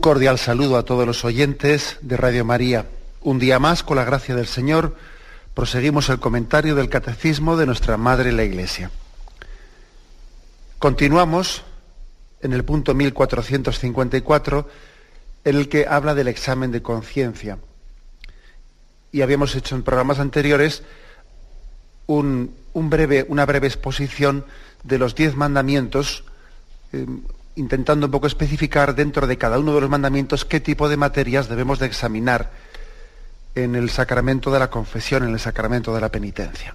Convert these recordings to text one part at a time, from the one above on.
Cordial saludo a todos los oyentes de Radio María. Un día más, con la gracia del Señor, proseguimos el comentario del Catecismo de nuestra Madre la Iglesia. Continuamos en el punto 1454, en el que habla del examen de conciencia. Y habíamos hecho en programas anteriores un, una breve exposición de los diez mandamientos. Eh, intentando un poco especificar dentro de cada uno de los mandamientos qué tipo de materias debemos de examinar en el sacramento de la confesión, en el sacramento de la penitencia.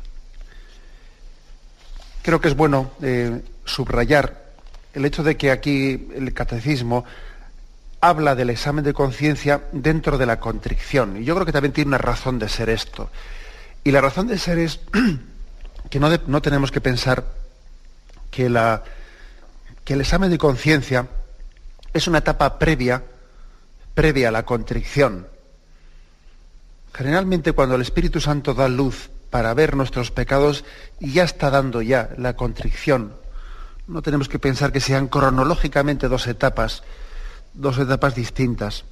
Creo que es bueno eh, subrayar el hecho de que aquí el catecismo habla del examen de conciencia dentro de la contrición. Y yo creo que también tiene una razón de ser esto. Y la razón de ser es que no, no tenemos que pensar que la, que el examen de conciencia es una etapa previa, previa a la contrición. Generalmente cuando el Espíritu Santo da luz para ver nuestros pecados, ya está dando ya la contrición. No tenemos que pensar que sean cronológicamente dos etapas, dos etapas distintas.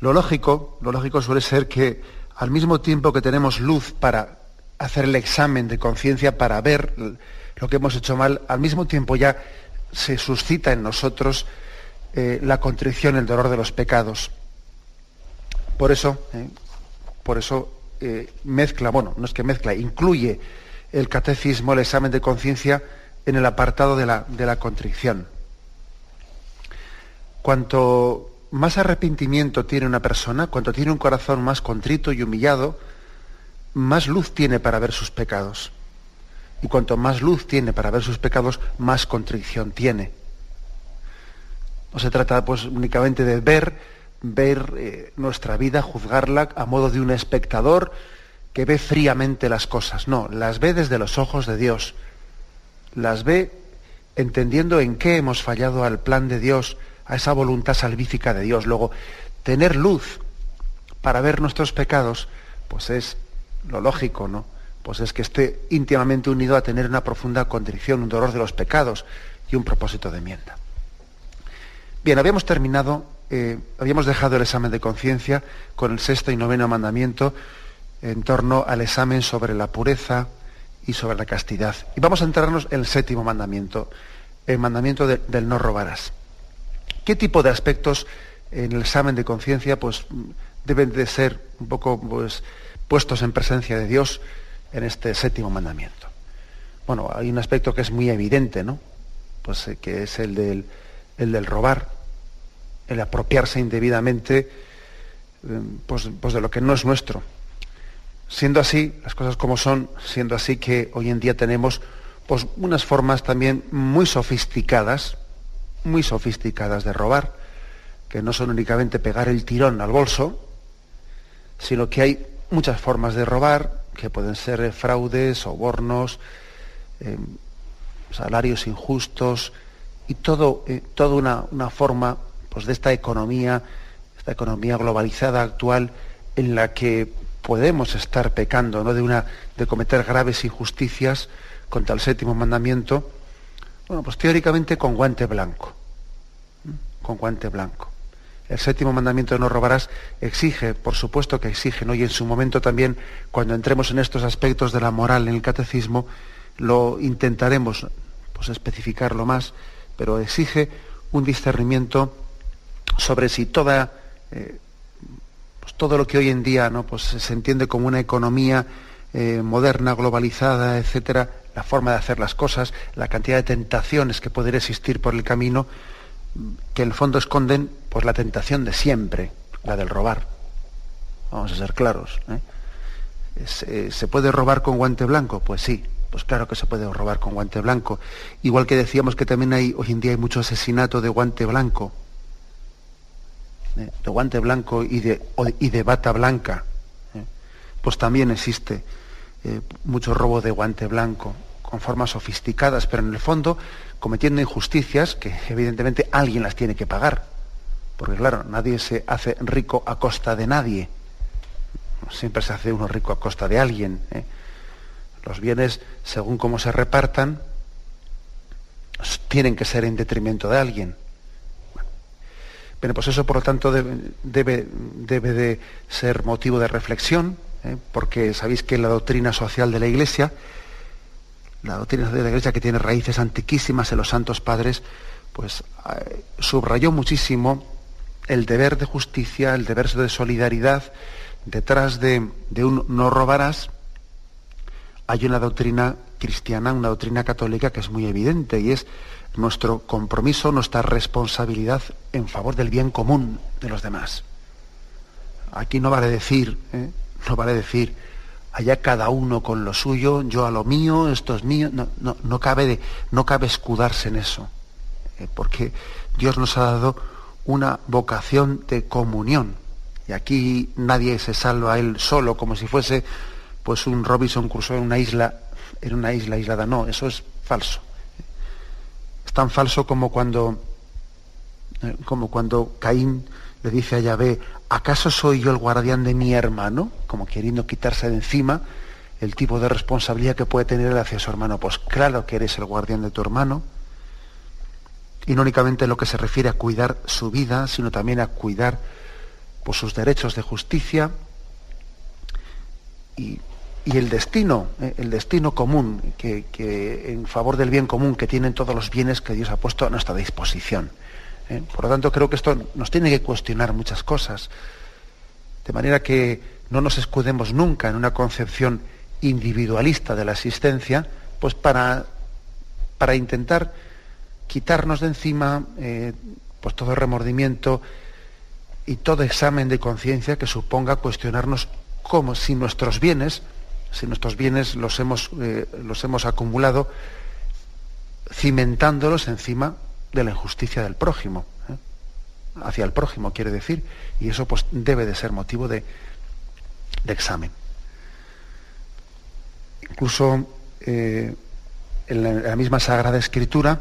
Lo lógico, lo lógico suele ser que al mismo tiempo que tenemos luz para hacer el examen de conciencia, para ver lo que hemos hecho mal, al mismo tiempo ya se suscita en nosotros eh, la contrición, el dolor de los pecados. Por eso, eh, por eso eh, mezcla, bueno, no es que mezcla, incluye el catecismo, el examen de conciencia, en el apartado de la, de la contrición. Cuanto más arrepentimiento tiene una persona, cuanto tiene un corazón más contrito y humillado, más luz tiene para ver sus pecados. Y cuanto más luz tiene para ver sus pecados, más contrición tiene. No se trata pues únicamente de ver, ver eh, nuestra vida, juzgarla a modo de un espectador que ve fríamente las cosas. No, las ve desde los ojos de Dios. Las ve entendiendo en qué hemos fallado al plan de Dios, a esa voluntad salvífica de Dios. Luego, tener luz para ver nuestros pecados, pues es lo lógico, ¿no? Pues es que esté íntimamente unido a tener una profunda contrición, un dolor de los pecados y un propósito de enmienda. Bien, habíamos terminado, eh, habíamos dejado el examen de conciencia con el sexto y noveno mandamiento en torno al examen sobre la pureza y sobre la castidad. Y vamos a entrarnos en el séptimo mandamiento, el mandamiento del no robarás. ¿Qué tipo de aspectos en el examen de conciencia pues, deben de ser un poco pues, puestos en presencia de Dios? En este séptimo mandamiento? Bueno, hay un aspecto que es muy evidente, ¿no? Pues eh, que es el del, el del robar, el apropiarse indebidamente eh, pues, pues, de lo que no es nuestro. Siendo así, las cosas como son, siendo así que hoy en día tenemos pues, unas formas también muy sofisticadas, muy sofisticadas de robar, que no son únicamente pegar el tirón al bolso, sino que hay muchas formas de robar, que pueden ser fraudes, sobornos, eh, salarios injustos y todo, eh, toda una, una, forma pues, de esta economía, esta economía globalizada actual en la que podemos estar pecando ¿no? de, una, de cometer graves injusticias contra el séptimo mandamiento, bueno, pues teóricamente con guante blanco, con guante blanco. El séptimo mandamiento de no robarás exige, por supuesto que exige, ¿no? y en su momento también, cuando entremos en estos aspectos de la moral en el catecismo, lo intentaremos pues, especificarlo más, pero exige un discernimiento sobre si toda, eh, pues, todo lo que hoy en día ¿no? pues, se entiende como una economía eh, moderna, globalizada, etcétera, la forma de hacer las cosas, la cantidad de tentaciones que pueden existir por el camino, que en el fondo esconden pues, la tentación de siempre, la del robar. Vamos a ser claros. ¿eh? ¿Se, ¿Se puede robar con guante blanco? Pues sí, pues claro que se puede robar con guante blanco. Igual que decíamos que también hay, hoy en día hay mucho asesinato de guante blanco, ¿eh? de guante blanco y de, y de bata blanca. ¿eh? Pues también existe eh, mucho robo de guante blanco, con formas sofisticadas, pero en el fondo cometiendo injusticias que evidentemente alguien las tiene que pagar. Porque claro, nadie se hace rico a costa de nadie. Siempre se hace uno rico a costa de alguien. ¿eh? Los bienes, según cómo se repartan, tienen que ser en detrimento de alguien. Bueno, pues eso, por lo tanto, debe, debe, de ser motivo de reflexión, ¿eh? porque sabéis que la doctrina social de la Iglesia, la doctrina de la Iglesia que tiene raíces antiquísimas en los santos padres, pues eh, subrayó muchísimo el deber de justicia, el deber de solidaridad. Detrás de, de un no robarás hay una doctrina cristiana, una doctrina católica que es muy evidente y es nuestro compromiso, nuestra responsabilidad en favor del bien común de los demás. Aquí no vale decir, ¿eh? no vale decir, allá cada uno con lo suyo, yo a lo mío, esto es mío, no, no, no cabe, de, no cabe escudarse en eso, ¿eh? porque Dios nos ha dado una vocación de comunión. Y aquí nadie se salva a él solo, como si fuese pues un Robinson Crusoe en una isla, en una isla aislada. No, eso es falso. Es tan falso como cuando, eh, como cuando Caín le dice a Yahvé, ¿acaso soy yo el guardián de mi hermano? Como queriendo quitarse de encima el tipo de responsabilidad que puede tener él hacia su hermano. Pues claro que eres el guardián de tu hermano. Y no únicamente en lo que se refiere a cuidar su vida, sino también a cuidar pues, sus derechos de justicia y, el destino, eh, el destino común, que, que, en favor del bien común que tienen todos los bienes que Dios ha puesto a nuestra disposición. ¿Eh? Por lo tanto, creo que esto nos tiene que cuestionar muchas cosas, de manera que no nos escudemos nunca en una concepción individualista de la existencia, pues para, para intentar quitarnos de encima eh, pues todo remordimiento y todo examen de conciencia que suponga cuestionarnos cómo si nuestros bienes, si nuestros bienes los hemos, eh, los hemos acumulado cimentándolos encima de la injusticia del prójimo, ¿eh? hacia el prójimo quiere decir, y eso pues debe de ser motivo de, de examen. Incluso eh, en, la, misma Sagrada Escritura,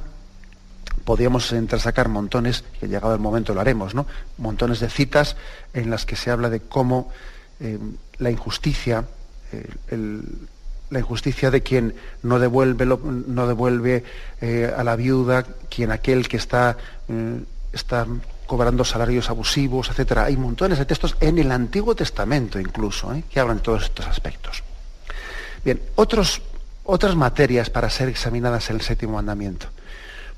podríamos entrar a sacar montones, que llegado el momento lo haremos, ¿no? Montones de citas en las que se habla de cómo eh, la injusticia, el, la injusticia de quien no devuelve, no devuelve eh, a la viuda, quien aquel que está, eh, está cobrando salarios abusivos, etcétera. Hay montones de textos en el Antiguo Testamento incluso, ¿eh? que hablan de todos estos aspectos. Bien, otros, otras materias para ser examinadas en el séptimo mandamiento.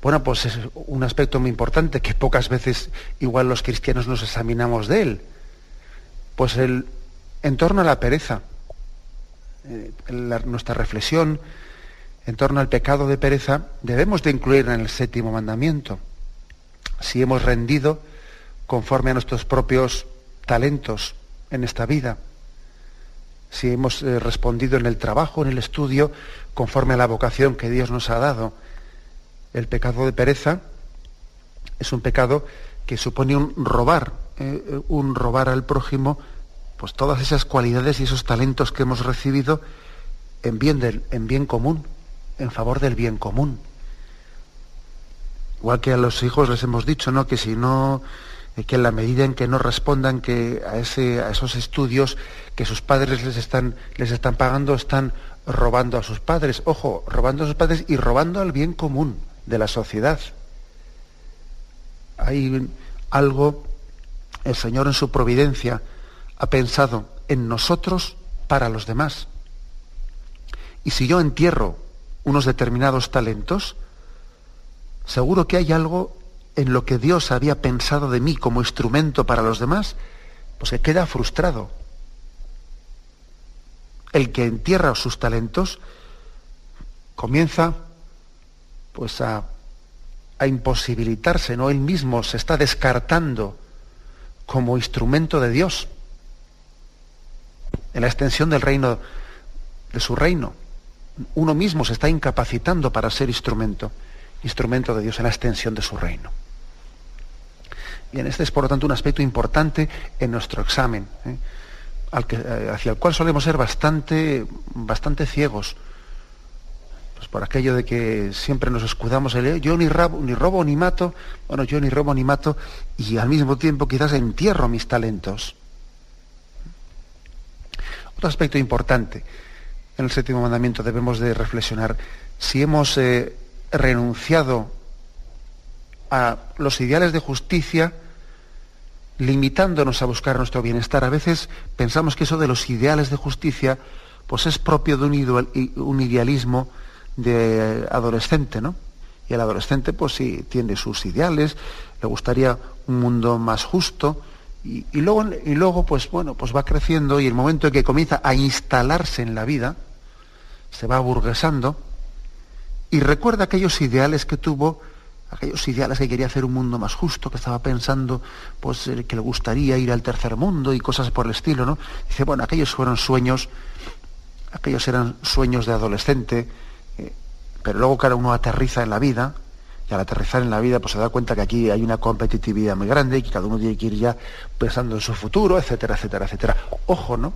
Bueno, pues es un aspecto muy importante que pocas veces igual los cristianos nos examinamos de él. Pues el, en torno a la pereza, eh, nuestra reflexión en torno al pecado de pereza debemos de incluir en el séptimo mandamiento. Si hemos rendido conforme a nuestros propios talentos en esta vida, si hemos eh, respondido en el trabajo, en el estudio, conforme a la vocación que Dios nos ha dado. El pecado de pereza es un pecado que supone un robar, eh, un robar al prójimo pues todas esas cualidades y esos talentos que hemos recibido en bien, del, en bien común, en favor del bien común. Igual que a los hijos les hemos dicho, ¿no? Que si no, eh, que en la medida en que no respondan a, a esos estudios que sus padres les están, les están pagando, están robando a sus padres. Ojo, robando a sus padres y robando al bien común de la sociedad. Hay algo, el Señor en su providencia, ha pensado en nosotros para los demás. Y si yo entierro unos determinados talentos, seguro que hay algo en lo que Dios había pensado de mí como instrumento para los demás, pues que queda frustrado. El que entierra sus talentos comienza pues a, a imposibilitarse, ¿no? Él mismo se está descartando como instrumento de Dios en la extensión del reino, de su reino. Uno mismo se está incapacitando para ser instrumento, instrumento de Dios en la extensión de su reino. Bien, este es por lo tanto un aspecto importante en nuestro examen, ¿eh? Eh, hacia el cual solemos ser bastante, bastante ciegos. Pues por aquello de que siempre nos escudamos el yo ni, ni robo ni mato, bueno, yo ni robo ni mato, y al mismo tiempo quizás entierro mis talentos. Otro aspecto importante en el séptimo mandamiento debemos de reflexionar si hemos eh, renunciado a los ideales de justicia limitándonos a buscar nuestro bienestar. A veces pensamos que eso de los ideales de justicia pues es propio de un, idealismo de adolescente, ¿no? Y el adolescente pues sí tiene sus ideales, le gustaría un mundo más justo y, luego, y luego pues bueno, pues va creciendo y el momento en que comienza a instalarse en la vida, se va aburguesando y recuerda aquellos ideales que tuvo aquellos ideales que quería hacer un mundo más justo, que estaba pensando pues, eh, que le gustaría ir al tercer mundo y cosas por el estilo, ¿no? Dice, bueno, aquellos fueron sueños, aquellos eran sueños de adolescente, eh, pero luego cada uno aterriza en la vida, y al aterrizar en la vida pues se da cuenta que aquí hay una competitividad muy grande y que cada uno tiene que ir ya pensando en su futuro, etcétera, etcétera, etcétera. Ojo, ¿no?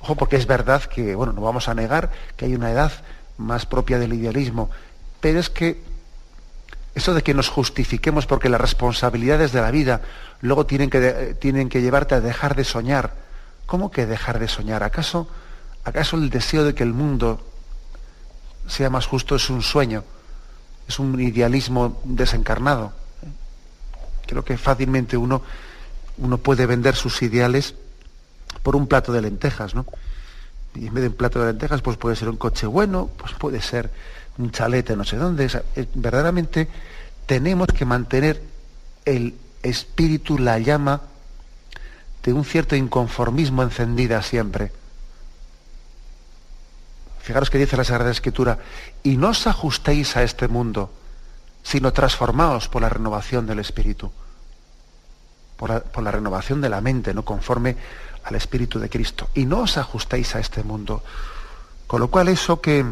Ojo porque es verdad que, bueno, no vamos a negar que hay una edad más propia del idealismo, pero es que eso de que nos justifiquemos porque las responsabilidades de la vida luego tienen que, tienen que llevarte a dejar de soñar. ¿Cómo que dejar de soñar? ¿Acaso, ¿Acaso el deseo de que el mundo sea más justo es un sueño? ¿Es un idealismo desencarnado? Creo que fácilmente uno, uno puede vender sus ideales por un plato de lentejas, ¿no? Y en vez de un plato de lentejas, pues puede ser un coche bueno, pues puede ser un chalete no sé dónde. verdaderamente tenemos que mantener el espíritu, la llama de un cierto inconformismo encendida siempre. Fijaros que dice la Sagrada Escritura, y no os ajustéis a este mundo, sino transformaos por la renovación del espíritu, por la, renovación de la mente, no conforme al espíritu de Cristo. Y no os ajustéis a este mundo. Con lo cual eso que,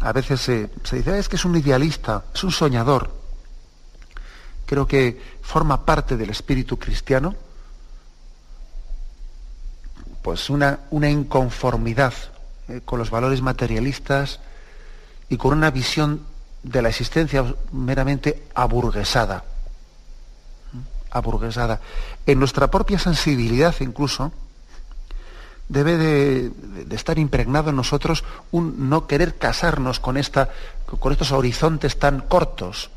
a veces se, dice, es que es un idealista, es un soñador. Creo que forma parte del espíritu cristiano, pues una inconformidad eh, con los valores materialistas y con una visión de la existencia meramente aburguesada. Aburguesada. En nuestra propia sensibilidad incluso, debe de, estar impregnado en nosotros un no querer casarnos con, esta, con estos horizontes tan cortos,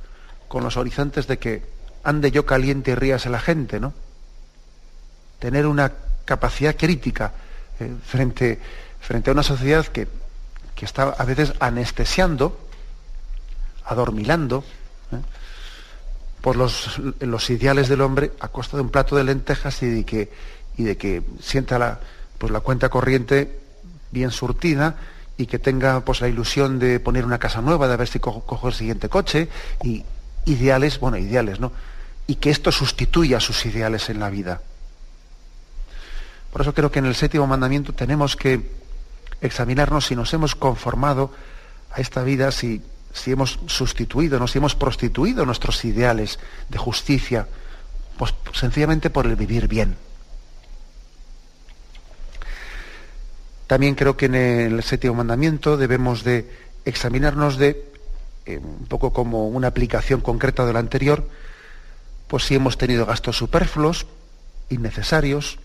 con los horizontes de que ande yo caliente y ríase la gente, ¿no? Tener una capacidad crítica eh, frente, frente a una sociedad que, está a veces anestesiando, adormilando, ¿eh? por los, los, ideales del hombre a costa de un plato de lentejas y de que, y de que sienta la, pues la cuenta corriente bien surtida y que tenga pues la ilusión de poner una casa nueva, de ver si cojo, el siguiente coche, y ideales, bueno, ideales, ¿no? Y que esto sustituya sus ideales en la vida. Por eso creo que en el séptimo mandamiento tenemos que examinarnos si nos hemos conformado a esta vida, si, si hemos sustituido, si hemos prostituido nuestros ideales de justicia, pues sencillamente por el vivir bien. También creo que en el séptimo mandamiento debemos de examinarnos de, eh, un poco como una aplicación concreta de lo anterior, pues si hemos tenido gastos superfluos, innecesarios,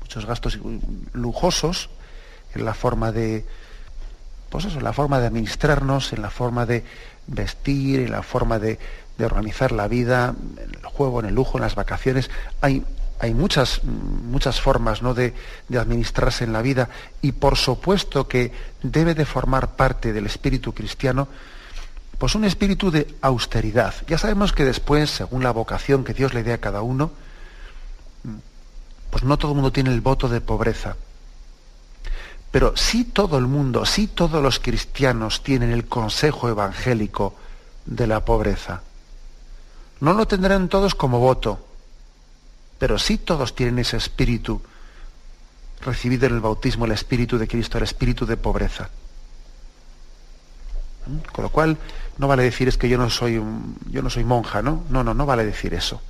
muchos gastos lujosos en la forma de, pues eso, la forma de administrarnos, en la forma de vestir, en la forma de, de organizar la vida, en el juego, en el lujo, en las vacaciones. Hay hay muchas, muchas formas ¿no? de, administrarse en la vida y por supuesto que debe de formar parte del espíritu cristiano pues un espíritu de austeridad. Ya sabemos que después, según la vocación que Dios le dé a cada uno, pues no todo el mundo tiene el voto de pobreza. Pero sí todo el mundo, sí todos los cristianos tienen el consejo evangélico de la pobreza. No lo tendrán todos como voto, pero sí todos tienen ese espíritu recibido en el bautismo, el espíritu de Cristo, el espíritu de pobreza. ¿Mm? Con lo cual, no vale decir es que yo no soy, yo no soy monja, ¿no? No, no, no vale decir eso.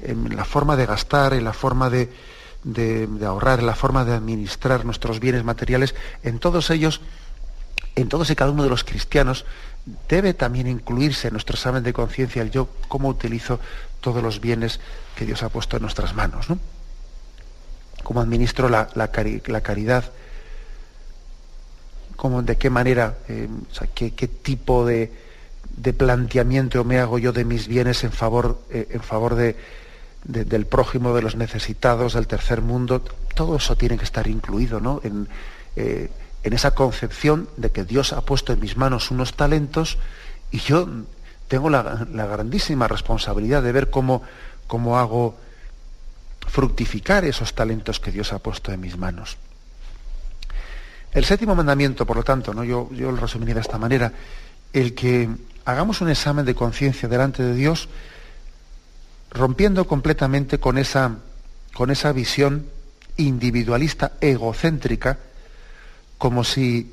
En la forma de gastar, en la forma de, de, ahorrar, la forma de administrar nuestros bienes materiales, en todos ellos, en todos y cada uno de los cristianos, debe también incluirse en nuestro examen de conciencia el yo, cómo utilizo todos los bienes que Dios ha puesto en nuestras manos, ¿no? Cómo administro la, caridad, cómo, de qué manera, eh, qué, tipo de, planteamiento me hago yo de mis bienes en favor, eh, en favor de, del prójimo, de los necesitados, del tercer mundo, todo eso tiene que estar incluido ¿no? en, eh, en, esa concepción de que Dios ha puesto en mis manos unos talentos y yo tengo la, grandísima responsabilidad de ver cómo, cómo, hago fructificar esos talentos que Dios ha puesto en mis manos. El séptimo mandamiento, por lo tanto, ¿no? yo, yo lo resumiría de esta manera, el que hagamos un examen de conciencia delante de Dios, rompiendo completamente con esa, con esa visión individualista, egocéntrica, como si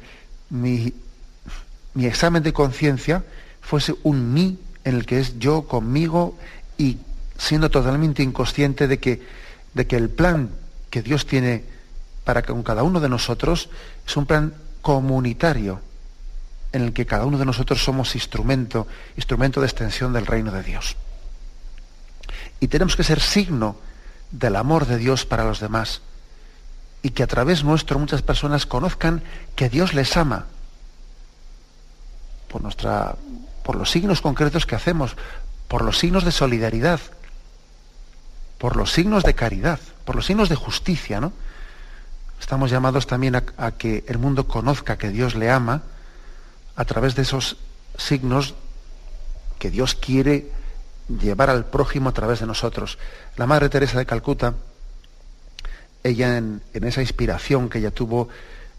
mi, examen de conciencia fuese un mí en el que es yo conmigo y siendo totalmente inconsciente de que, de que el plan que Dios tiene para con cada uno de nosotros es un plan comunitario en el que cada uno de nosotros somos instrumento, instrumento de extensión del reino de Dios. Y tenemos que ser signo del amor de Dios para los demás. Y que a través nuestro muchas personas conozcan que Dios les ama. Por, nuestra, por los signos concretos que hacemos, por los signos de solidaridad, por los signos de caridad, por los signos de justicia, ¿no? Estamos llamados también a, a que el mundo conozca que Dios le ama a través de esos signos que Dios quiere llevar al prójimo a través de nosotros. La Madre Teresa de Calcuta, ella en, esa inspiración que ella tuvo,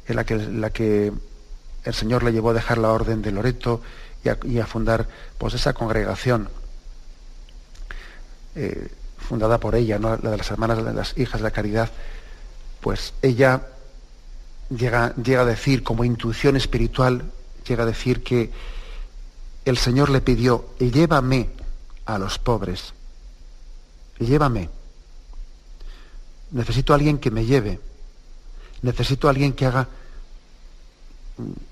en la que, el Señor le llevó a dejar la orden de Loreto y a, fundar pues, esa congregación eh, fundada por ella, ¿no? la de las hermanas de las hijas de la caridad, pues ella llega, llega a decir como intuición espiritual, llega a decir que el Señor le pidió, llévame a los pobres. Llévame. Necesito a alguien que me lleve. Necesito a alguien que haga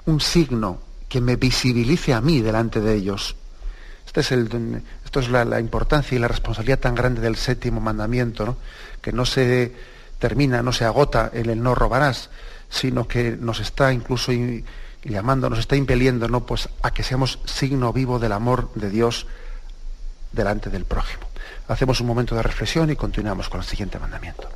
un signo, que me visibilice a mí delante de ellos. Este es el, esto es la, importancia y la responsabilidad tan grande del séptimo mandamiento, que no se termina, no se agota en el no robarás, sino que nos está incluso llamando, nos está impeliendo ¿no? pues a que seamos signo vivo del amor de Dios delante del prójimo. Hacemos un momento de reflexión y continuamos con el siguiente mandamiento.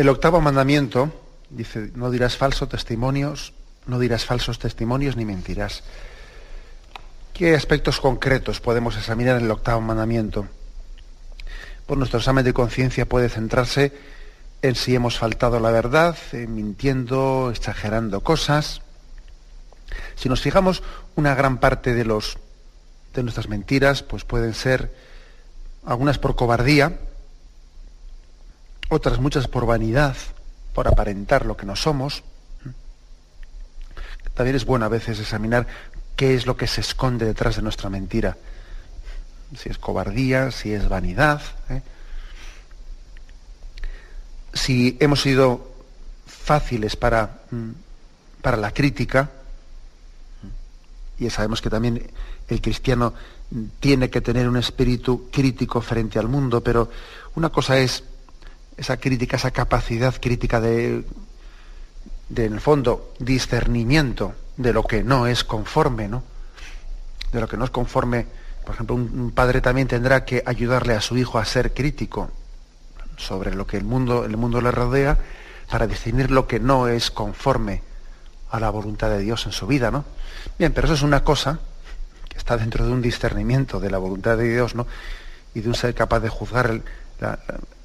El octavo mandamiento dice, no dirás falsos testimonios, no dirás falsos testimonios ni mentirás. ¿Qué aspectos concretos podemos examinar en el octavo mandamiento? Pues nuestro examen de conciencia puede centrarse en si hemos faltado la verdad, mintiendo, exagerando cosas. Si nos fijamos, una gran parte de, los, de nuestras mentiras pues pueden ser algunas por cobardía, otras muchas por vanidad, por aparentar lo que no somos. También es bueno a veces examinar qué es lo que se esconde detrás de nuestra mentira. Si es cobardía, si es vanidad. ¿eh? Si hemos sido fáciles para, mm, para la crítica, y sabemos que también el cristiano tiene que tener un espíritu crítico frente al mundo, pero una cosa es esa crítica, esa capacidad crítica de, de en el fondo, discernimiento de lo que no es conforme, ¿no? De lo que no es conforme. Por ejemplo, un, padre también tendrá que ayudarle a su hijo a ser crítico sobre lo que el mundo, el mundo le rodea para definir lo que no es conforme a la voluntad de Dios en su vida, ¿no? Bien, pero eso es una cosa que está dentro de un discernimiento de la voluntad de Dios, ¿no? Y de un ser capaz de juzgar el,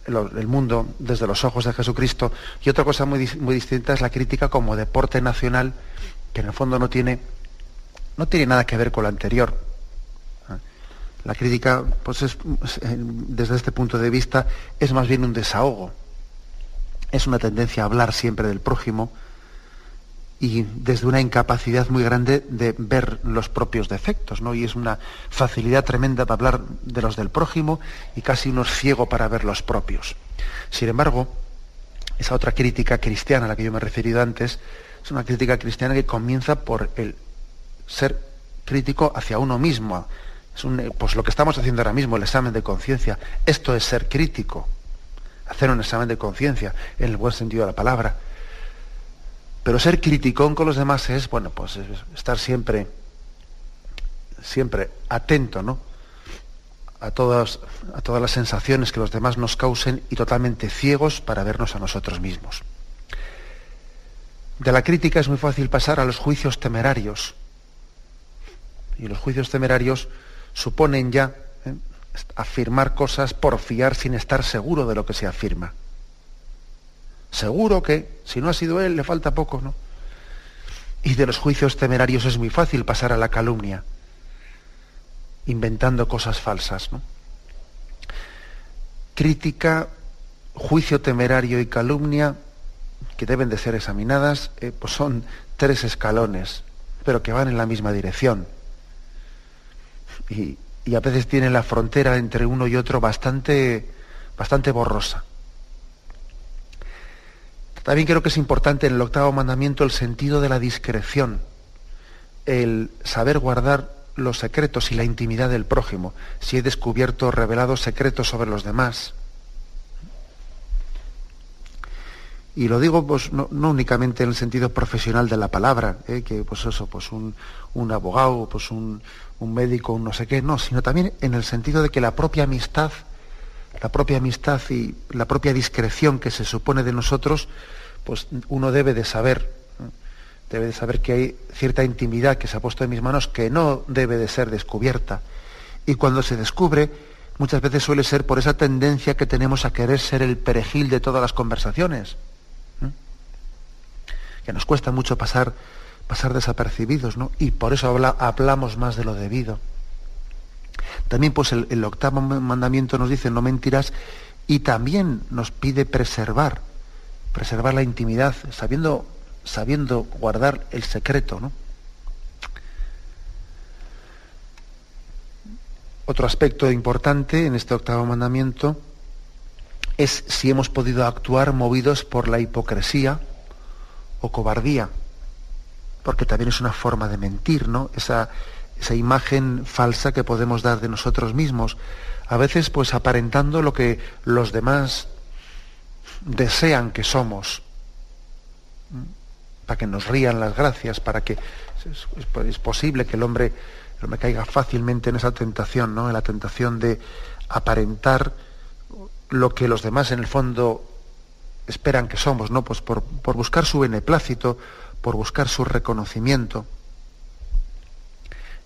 el mundo desde los ojos de Jesucristo. Y otra cosa muy, muy distinta es la crítica como deporte nacional, que en el fondo no tiene, no tiene nada que ver con lo anterior. La crítica, pues es, desde este punto de vista, es más bien un desahogo. Es una tendencia a hablar siempre del prójimo y desde una incapacidad muy grande de ver los propios defectos, ¿no? Y es una facilidad tremenda para hablar de los del prójimo y casi uno es ciego para ver los propios. Sin embargo, esa otra crítica cristiana a la que yo me he referido antes, es una crítica cristiana que comienza por el ser crítico hacia uno mismo. Es pues lo que estamos haciendo ahora mismo, el examen de conciencia. Esto es ser crítico, hacer un examen de conciencia, en el buen sentido de la palabra. Pero ser criticón con los demás es, bueno, pues estar siempre, siempre atento, ¿no? A todas, a todas las sensaciones que los demás nos causen y totalmente ciegos para vernos a nosotros mismos. De la crítica es muy fácil pasar a los juicios temerarios. Y los juicios temerarios suponen ya ¿eh? afirmar cosas por fiar sin estar seguro de lo que se afirma. Seguro que, si no ha sido él, le falta poco, ¿no? Y de los juicios temerarios es muy fácil pasar a la calumnia, inventando cosas falsas, ¿no? Crítica, juicio temerario y calumnia que deben de ser examinadas, eh, pues son tres escalones, pero que van en la misma dirección. Y, a veces tienen la frontera entre uno y otro bastante, bastante borrosa. También creo que es importante en el octavo mandamiento el sentido de la discreción, el saber guardar los secretos y la intimidad del prójimo, si he descubierto, revelado secretos sobre los demás, Y lo digo pues, no, únicamente en el sentido profesional de la palabra, ¿eh? que pues eso, pues un, abogado, pues un, médico, un no sé qué, no, sino también en el sentido de que la propia amistad, la propia amistad y la propia discreción que se supone de nosotros, pues uno debe de saber, debe de saber que hay cierta intimidad que se ha puesto en mis manos que no debe de ser descubierta. Y cuando se descubre, muchas veces suele ser por esa tendencia que tenemos a querer ser el perejil de todas las conversaciones que nos cuesta mucho pasar, pasar desapercibidos, ¿no? Y por eso hablamos más de lo debido. También pues el, octavo mandamiento nos dice no mentirás y también nos pide preservar, preservar la intimidad, sabiendo, sabiendo guardar el secreto, ¿no? Otro aspecto importante en este octavo mandamiento es si hemos podido actuar movidos por la hipocresía, o cobardía, porque también es una forma de mentir, ¿no? Esa, esa imagen falsa que podemos dar de nosotros mismos, a veces pues aparentando lo que los demás desean que somos, para que nos rían las gracias, para que es, posible que el hombre, el hombre caiga fácilmente en esa tentación, ¿no? En la tentación de aparentar lo que los demás en el fondo esperan que somos, ¿no? Pues por, buscar su beneplácito, por buscar su reconocimiento.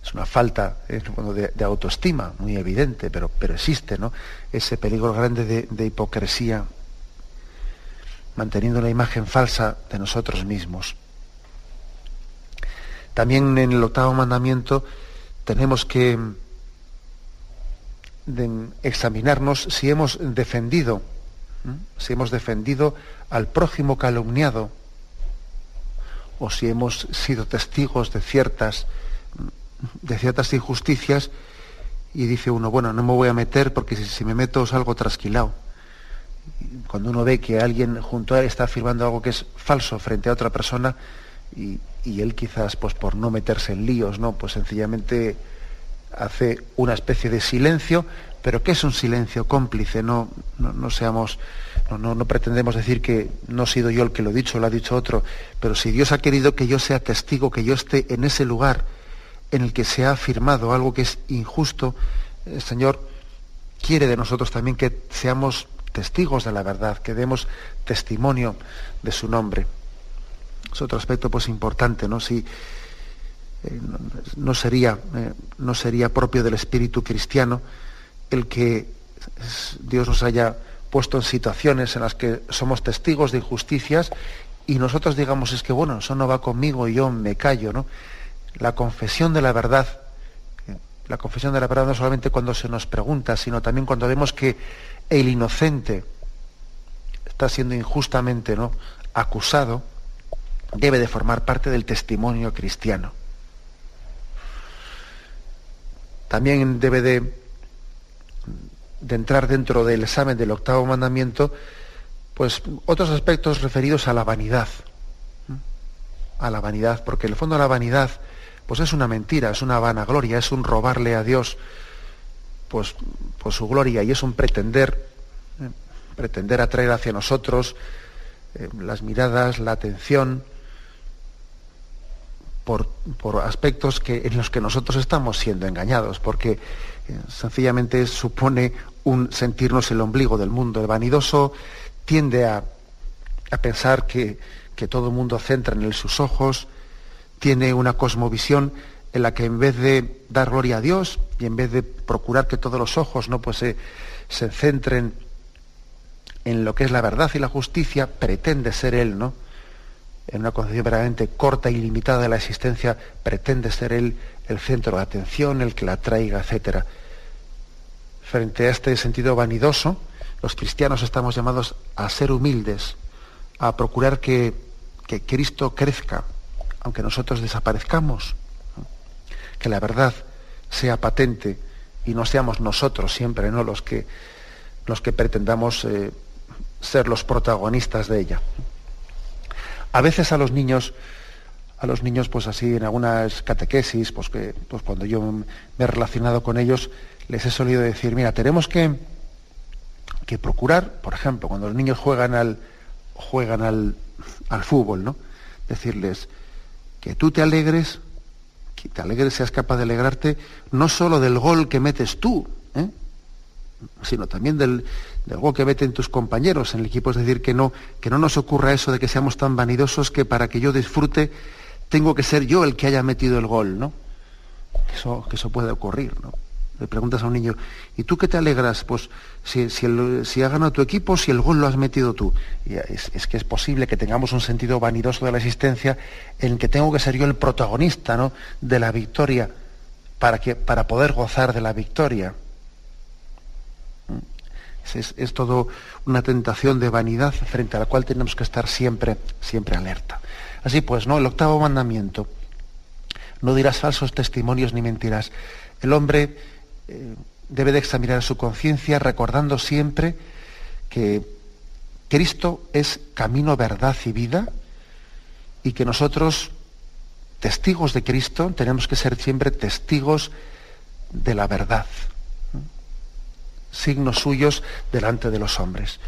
Es una falta de, autoestima muy evidente, pero, pero existe ¿no? ese peligro grande de, hipocresía, manteniendo la imagen falsa de nosotros mismos. También en el octavo mandamiento tenemos que examinarnos si hemos defendido, si hemos defendido al prójimo calumniado, o si hemos sido testigos de ciertas, de ciertas injusticias y dice uno, bueno, no me voy a meter porque si, me meto salgo trasquilado. Cuando uno ve que alguien junto a él está afirmando algo que es falso frente a otra persona y, él quizás, pues por no meterse en líos, ¿no? Pues sencillamente hace una especie de silencio, pero que es un silencio cómplice, no, no, seamos, no, no, pretendemos decir que no he sido yo el que lo he dicho, lo ha dicho otro, pero si Dios ha querido que yo sea testigo, que yo esté en ese lugar en el que se ha afirmado algo que es injusto, el Señor quiere de nosotros también que seamos testigos de la verdad, que demos testimonio de su nombre. Es otro aspecto pues importante, ¿no? Si, eh, no, sería, eh, no sería propio del espíritu cristiano el que Dios nos haya puesto en situaciones en las que somos testigos de injusticias y nosotros digamos es que bueno, eso no va conmigo y yo me callo, ¿no? La confesión de la verdad, la confesión de la verdad no solamente cuando se nos pregunta, sino también cuando vemos que el inocente está siendo injustamente ¿no? acusado, debe de formar parte del testimonio cristiano. también debe de, entrar dentro del examen del octavo mandamiento, pues otros aspectos referidos a la vanidad. A la vanidad, porque en el fondo la vanidad, pues es una mentira, es una vanagloria, es un robarle a Dios pues, pues su gloria y es un pretender, ¿eh? pretender atraer hacia nosotros eh, las miradas, la atención, por, aspectos que, en los que nosotros estamos siendo engañados, porque eh, sencillamente supone un sentirnos el ombligo del mundo. El vanidoso tiende a, pensar que, todo el mundo centra en él sus ojos, tiene una cosmovisión en la que en vez de dar gloria a Dios y en vez de procurar que todos los ojos ¿no? pues, se, se centren en lo que es la verdad y la justicia, pretende ser él, ¿no? en una concepción verdaderamente corta y limitada de la existencia, pretende ser él el centro de atención, el que la traiga, etc. Frente a este sentido vanidoso, los cristianos estamos llamados a ser humildes, a procurar que, que Cristo crezca, aunque nosotros desaparezcamos, que la verdad sea patente y no seamos nosotros siempre ¿no? los, que, los que pretendamos eh, ser los protagonistas de ella. A veces a los niños, a los niños, pues así, en algunas catequesis, pues que pues cuando yo me he relacionado con ellos, les he solido decir, mira, tenemos que, que procurar, por ejemplo, cuando los niños juegan al, juegan al, al fútbol, ¿no? Decirles que tú te alegres, que te alegres, seas capaz de alegrarte, no solo del gol que metes tú, ¿eh? sino también del, algo que meten tus compañeros en el equipo. Es decir, que no, que no nos ocurra eso de que seamos tan vanidosos que para que yo disfrute tengo que ser yo el que haya metido el gol, ¿no? Que eso, que eso puede ocurrir, ¿no? Le preguntas a un niño, ¿y tú qué te alegras? Pues si, si, ha ganado tu equipo, si el gol lo has metido tú. Es, es, que es posible que tengamos un sentido vanidoso de la existencia en que tengo que ser yo el protagonista ¿no? de la victoria para, que, para poder gozar de la victoria es, todo una tentación de vanidad frente a la cual tenemos que estar siempre, siempre alerta. Así pues, ¿no? El octavo mandamiento. No dirás falsos testimonios ni mentiras. El hombre eh, debe de examinar su conciencia recordando siempre que Cristo es camino, verdad y vida y que nosotros, testigos de Cristo, tenemos que ser siempre testigos de la verdad signos suyos delante de los hombres.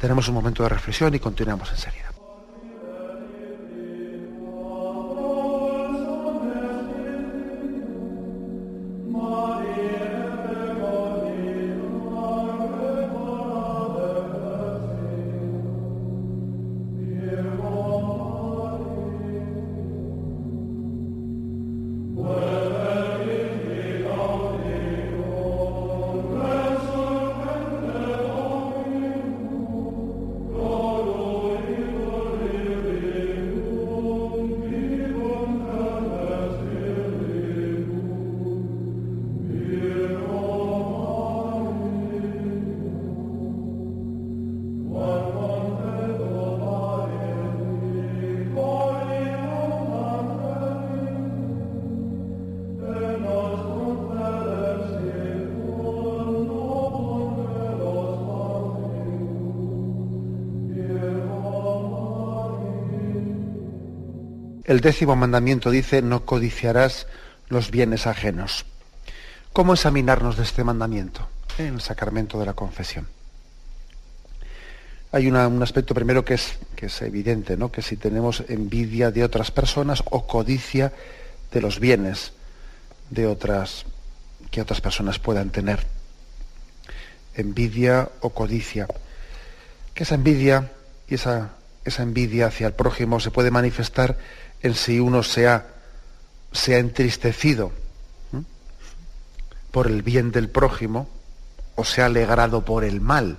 Tenemos un momento de reflexión y continuamos enseguida. El décimo mandamiento dice, no codiciarás los bienes ajenos. ¿Cómo examinarnos de este mandamiento? En el sacramento de la confesión. Hay un aspecto primero que es, que es evidente, ¿no? que si tenemos envidia de otras personas o codicia de los bienes de otras que otras personas puedan tener. Envidia o codicia. Que esa envidia y esa, esa envidia hacia el prójimo se puede manifestar en si uno se ha, entristecido por el bien del prójimo o se ha alegrado por el mal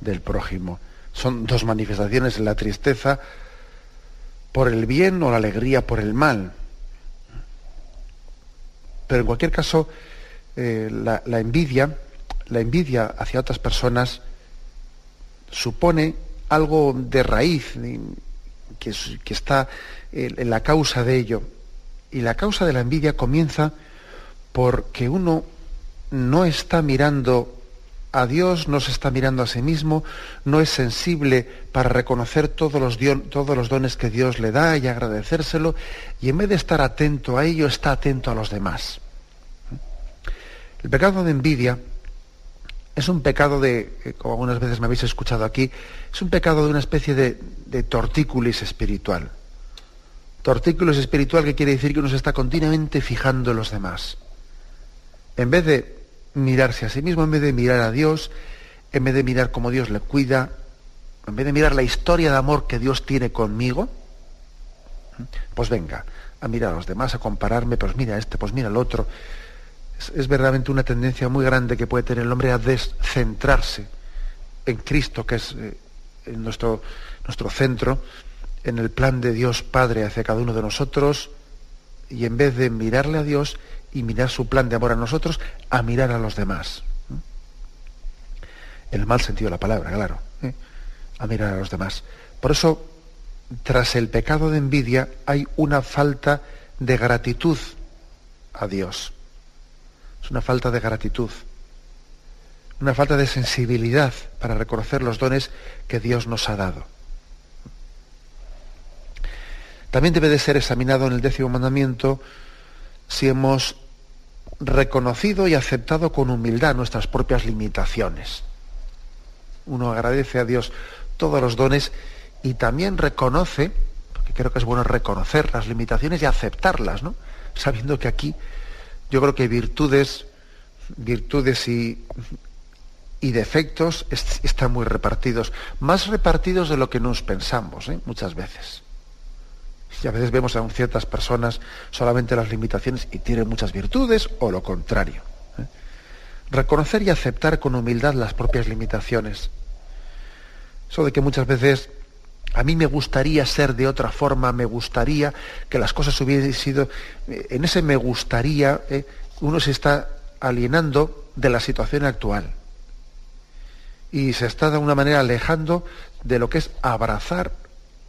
del prójimo. Son dos manifestaciones en la tristeza por el bien o la alegría por el mal. Pero en cualquier caso, eh, la, envidia, la envidia hacia otras personas supone algo de raíz que, que está la causa de ello. Y la causa de la envidia comienza porque uno no está mirando a Dios, no se está mirando a sí mismo, no es sensible para reconocer todos los, todos los dones que Dios le da y agradecérselo, y en vez de estar atento a ello, está atento a los demás. El pecado de envidia es un pecado de, eh, como algunas veces me habéis escuchado aquí, es un pecado de una especie de, de tortícolis espiritual. Tortícolis espiritual que quiere decir que uno se está continuamente fijando en los demás. En vez de mirarse a sí mismo, en vez de mirar a Dios, en vez de mirar cómo Dios le cuida, en vez de mirar la historia de amor que Dios tiene conmigo, pues venga, a mirar a los demás, a compararme, pues mira este, pues mira al otro. Es, verdaderamente una tendencia muy grande que puede tener el hombre a descentrarse en Cristo, que es eh, nuestro, nuestro centro, en el plan de Dios Padre hacia cada uno de nosotros, y en vez de mirarle a Dios, y mirar su plan de amor a nosotros a mirar a los demás. En el mal sentido de la palabra, claro. ¿eh? A mirar a los demás. Por eso, tras el pecado de envidia, hay una falta de gratitud a Dios. Es una falta de gratitud. Una falta de sensibilidad para reconocer los dones que Dios nos ha dado. También debe de ser examinado en el décimo mandamiento si hemos reconocido y aceptado con humildad nuestras propias limitaciones. Uno agradece a Dios todos los dones y también reconoce, porque creo que es bueno reconocer las limitaciones y aceptarlas, ¿no? Sabiendo que aquí yo creo que virtudes, virtudes y, defectos están muy repartidos, más repartidos de lo que nos pensamos, ¿eh? muchas veces. Y a veces vemos a ciertas personas solamente las limitaciones y tienen muchas virtudes o lo contrario. ¿eh? Reconocer y aceptar con humildad las propias limitaciones. Eso de que muchas veces a mí me gustaría ser de otra forma, me gustaría que las cosas hubiesen sido... Eh, en ese me gustaría, ¿eh? uno se está alienando de la situación actual. Y se está de alguna manera alejando de lo que es abrazar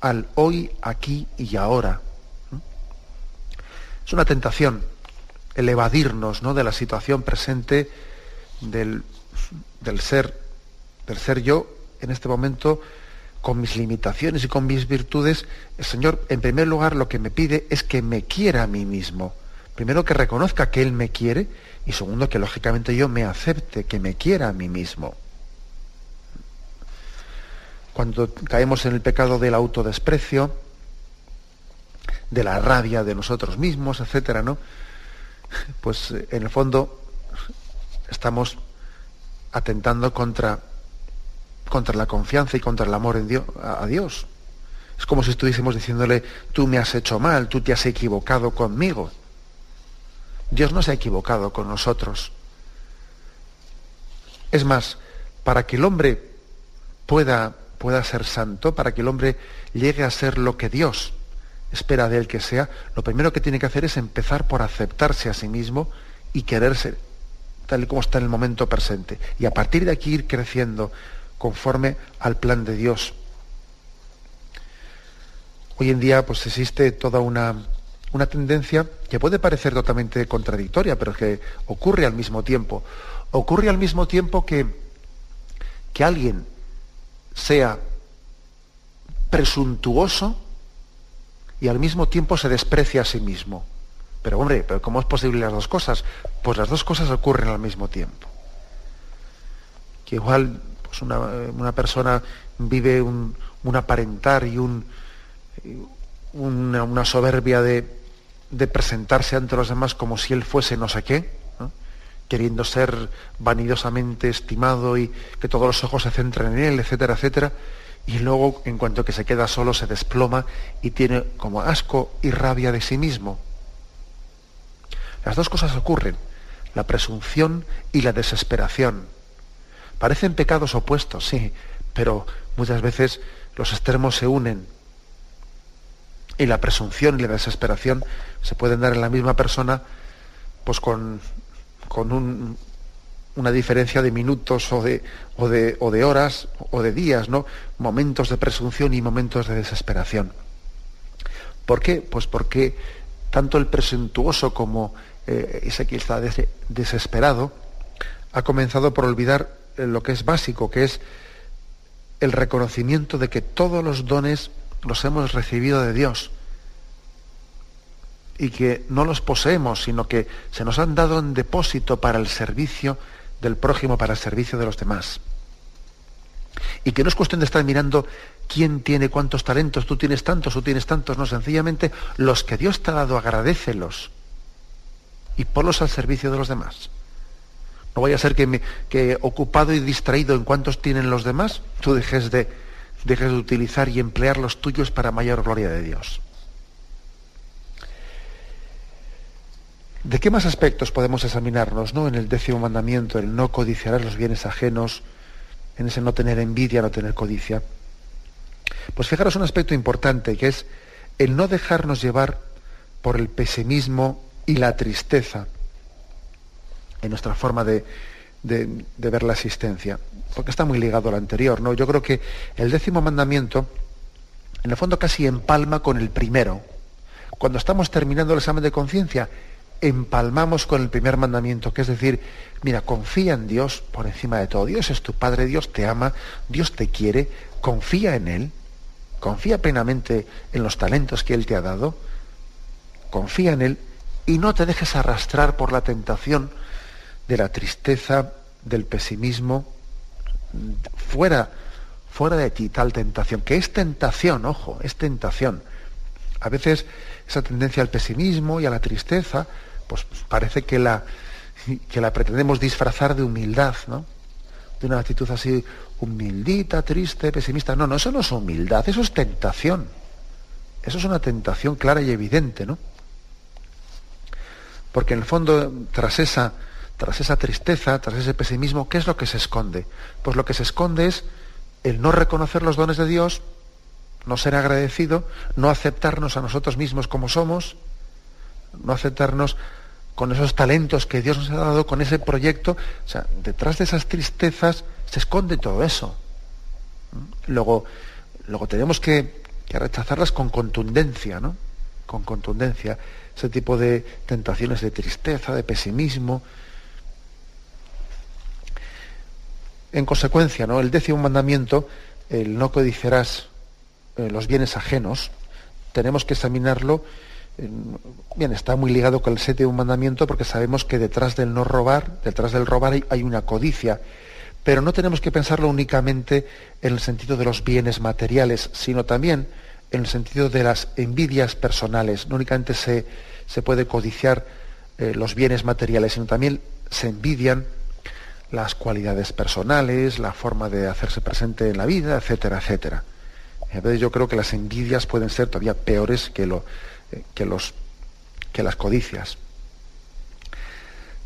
al hoy, aquí y ahora. Es una tentación el evadirnos ¿no? de la situación presente del, del, ser, del ser yo en este momento con mis limitaciones y con mis virtudes. El Señor, en primer lugar, lo que me pide es que me quiera a mí mismo. Primero que reconozca que Él me quiere y segundo que lógicamente yo me acepte, que me quiera a mí mismo cuando caemos en el pecado del autodesprecio, de la rabia de nosotros mismos, etcétera, ¿no? Pues eh, en el fondo estamos atentando contra, contra la confianza y contra el amor a, Dios. Es como si estuviésemos diciéndole, tú me has hecho mal, tú te has equivocado conmigo. Dios no se ha equivocado con nosotros. Es más, para que el hombre pueda pueda ser santo, para que el hombre llegue a ser lo que Dios espera de él que sea, lo primero que tiene que hacer es empezar por aceptarse a sí mismo y quererse tal y como está en el momento presente. Y a partir de aquí ir creciendo conforme al plan de Dios. Hoy en día pues existe toda una, una tendencia que puede parecer totalmente contradictoria, pero que ocurre al mismo tiempo. Ocurre al mismo tiempo que, que alguien sea presuntuoso y al mismo tiempo se desprecia a sí mismo. Pero hombre, ¿pero ¿cómo es posible las dos cosas? Pues las dos cosas ocurren al mismo tiempo. Que igual pues una, persona vive un, aparentar y un, una, soberbia de, de, presentarse ante los demás como si él fuese no sé qué, queriendo ser vanidosamente estimado y que todos los ojos se centren en él, etcétera, etcétera y luego en cuanto que se queda solo se desploma y tiene como asco y rabia de sí mismo. Las dos cosas ocurren, la presunción y la desesperación. Parecen pecados opuestos, sí, pero muchas veces los extremos se unen. Y la presunción y la desesperación se pueden dar en la misma persona, pues con, con un, una diferencia de minutos o de, horas o de días, ¿no? Momentos de presunción y momentos de desesperación. ¿Por qué? Pues porque tanto el presuntuoso como eh, ese que está desesperado ha comenzado por olvidar eh, lo que es básico, que es el reconocimiento de que todos los dones los hemos recibido de Dios y que no los poseemos, sino que se nos han dado en depósito para el servicio del prójimo para el servicio de los demás. Y que no es cuestión de estar mirando quién tiene cuántos talentos, tú tienes tantos, tú tienes tantos, no, sencillamente los que Dios te ha dado, agradecelos y ponlos al servicio de los demás. No vaya a ser que, que ocupado y distraído en cuántos tienen los demás, tú dejes de, dejes de utilizar y emplear los tuyos para mayor gloria de Dios. ¿De qué más aspectos podemos examinarnos ¿no? en el décimo mandamiento, el no codiciar los bienes ajenos, en ese no tener envidia, no tener codicia? Pues fijaros un aspecto importante, que es el no dejarnos llevar por el pesimismo y la tristeza en nuestra forma de, de, ver la existencia, porque está muy ligado al anterior. ¿no? Yo creo que el décimo mandamiento, en el fondo casi empalma con el primero. Cuando estamos terminando el examen de conciencia, empalmamos con el primer mandamiento, que es decir, mira, confía en Dios por encima de todo. Dios es tu Padre, Dios te ama, Dios te quiere, confía en Él, confía plenamente en los talentos que Él te ha dado, confía en Él y no te dejes arrastrar por la tentación de la tristeza, del pesimismo, fuera, fuera de ti tal tentación, que es tentación, ojo, es tentación. A veces esa tendencia al pesimismo y a la tristeza pues parece que la, que la pretendemos disfrazar de humildad, ¿no? De una actitud así humildita, triste, pesimista. No, no, eso no es humildad, eso es tentación. Eso es una tentación clara y evidente, ¿no? Porque en el fondo, tras esa, tras esa tristeza, tras ese pesimismo, ¿qué es lo que se esconde? Pues lo que se esconde es el no reconocer los dones de Dios, no ser agradecido, no aceptarnos a nosotros mismos como somos, no aceptarnos con esos talentos que Dios nos ha dado, con ese proyecto. O sea, detrás de esas tristezas se esconde todo eso. Luego, luego tenemos que, rechazarlas con contundencia, ¿no? Con contundencia. Ese tipo de tentaciones de tristeza, de pesimismo. En consecuencia, ¿no? El décimo mandamiento, el no codiciarás eh, los bienes ajenos, tenemos que examinarlo bien, está muy ligado con el séptimo mandamiento porque sabemos que detrás del no robar, detrás del robar hay, una codicia. Pero no tenemos que pensarlo únicamente en el sentido de los bienes materiales, sino también en el sentido de las envidias personales. No únicamente se, se puede codiciar eh, los bienes materiales, sino también se envidian las cualidades personales, la forma de hacerse presente en la vida, etcétera, etcétera. Entonces yo creo que las envidias pueden ser todavía peores que lo, que, los, que las codicias.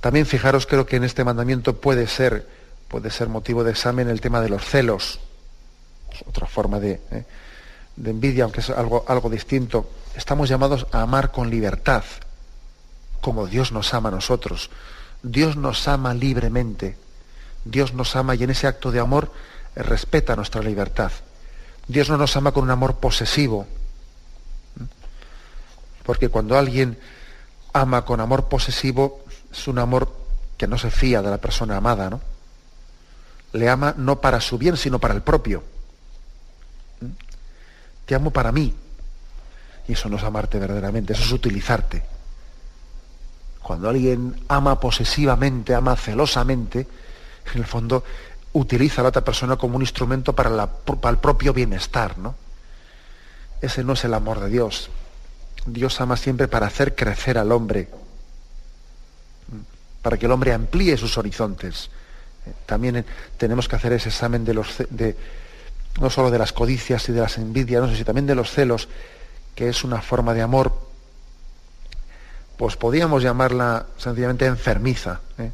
También fijaros, creo que en este mandamiento puede ser, puede ser motivo de examen el tema de los celos. otra forma de, ¿eh? de envidia, aunque es algo, algo distinto. Estamos llamados a amar con libertad, como Dios nos ama a nosotros. Dios nos ama libremente. Dios nos ama y en ese acto de amor respeta nuestra libertad. Dios no nos ama con un amor posesivo, porque cuando alguien ama con amor posesivo, es un amor que no se fía de la persona amada, ¿no? Le ama no para su bien, sino para el propio. ¿Mm? Te amo para mí. Y eso no es amarte verdaderamente, eso es utilizarte. Cuando alguien ama posesivamente, ama celosamente, en el fondo utiliza a la otra persona como un instrumento para, el propio bienestar, ¿no? Ese no es el amor de Dios. Dios ama siempre para hacer crecer al hombre, para que el hombre amplíe sus horizontes. También tenemos que hacer ese examen de los de, no solo de las codicias y de las envidias, no sé si también de los celos, que es una forma de amor, pues podríamos llamarla sencillamente enfermiza. ¿eh?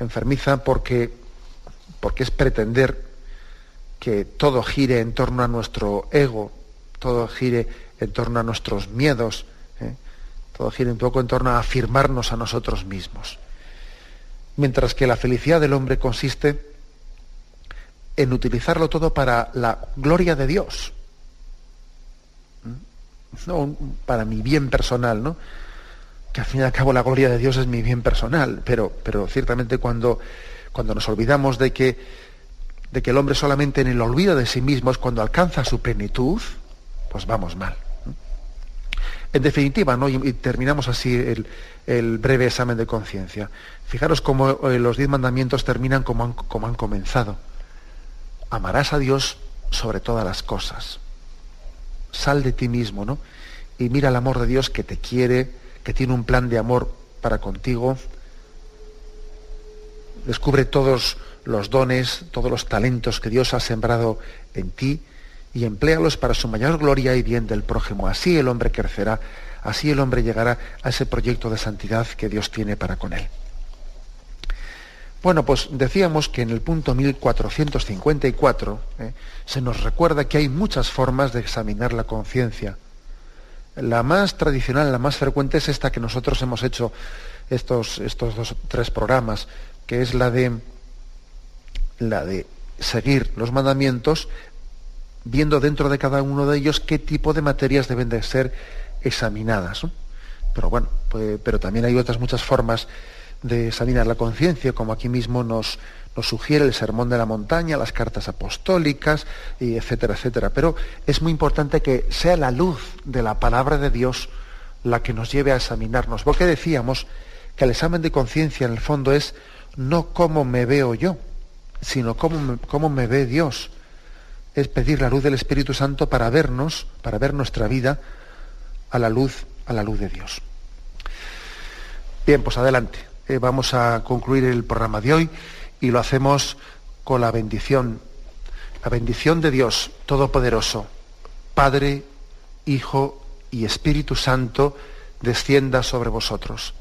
Enfermiza porque, porque es pretender que todo gire en torno a nuestro ego, todo gire en torno a nuestros miedos, ¿eh? todo gire un poco en torno a afirmarnos a nosotros mismos. Mientras que la felicidad del hombre consiste en utilizarlo todo para la gloria de Dios, ¿Mm? no para mi bien personal, ¿no? Que al fin y al cabo la gloria de Dios es mi bien personal, pero, pero ciertamente cuando, cuando nos olvidamos de que, de que el hombre solamente en el olvido de sí mismo es cuando alcanza su plenitud, pues vamos mal. En definitiva, ¿no? y, terminamos así el, breve examen de conciencia. Fijaros cómo eh, los diez mandamientos terminan como han, como han comenzado. Amarás a Dios sobre todas las cosas. Sal de ti mismo, ¿no? Y mira el amor de Dios que te quiere, que tiene un plan de amor para contigo. Descubre todos los dones, todos los talentos que Dios ha sembrado en ti y empléalos para su mayor gloria y bien del prójimo. Así el hombre crecerá, así el hombre llegará a ese proyecto de santidad que Dios tiene para con él. Bueno, pues decíamos que en el punto 1454 eh, se nos recuerda que hay muchas formas de examinar la conciencia. La más tradicional, la más frecuente es esta que nosotros hemos hecho estos, estos dos, tres programas, que es la de, la de seguir los mandamientos viendo dentro de cada uno de ellos qué tipo de materias deben de ser examinadas. Pero bueno, pues, pero también hay otras muchas formas de examinar la conciencia, como aquí mismo nos, nos sugiere el Sermón de la Montaña, las cartas apostólicas, y etcétera, etcétera. Pero es muy importante que sea la luz de la palabra de Dios la que nos lleve a examinarnos. Porque decíamos que el examen de conciencia en el fondo es no cómo me veo yo, sino cómo cómo me ve Dios es pedir la luz del Espíritu Santo para vernos, para ver nuestra vida a la luz, a la luz de Dios. Bien, pues adelante. Eh, vamos a concluir el programa de hoy y lo hacemos con la bendición, la bendición de Dios Todopoderoso, Padre, Hijo y Espíritu Santo, descienda sobre vosotros.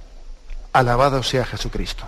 Alabado sea Jesucristo.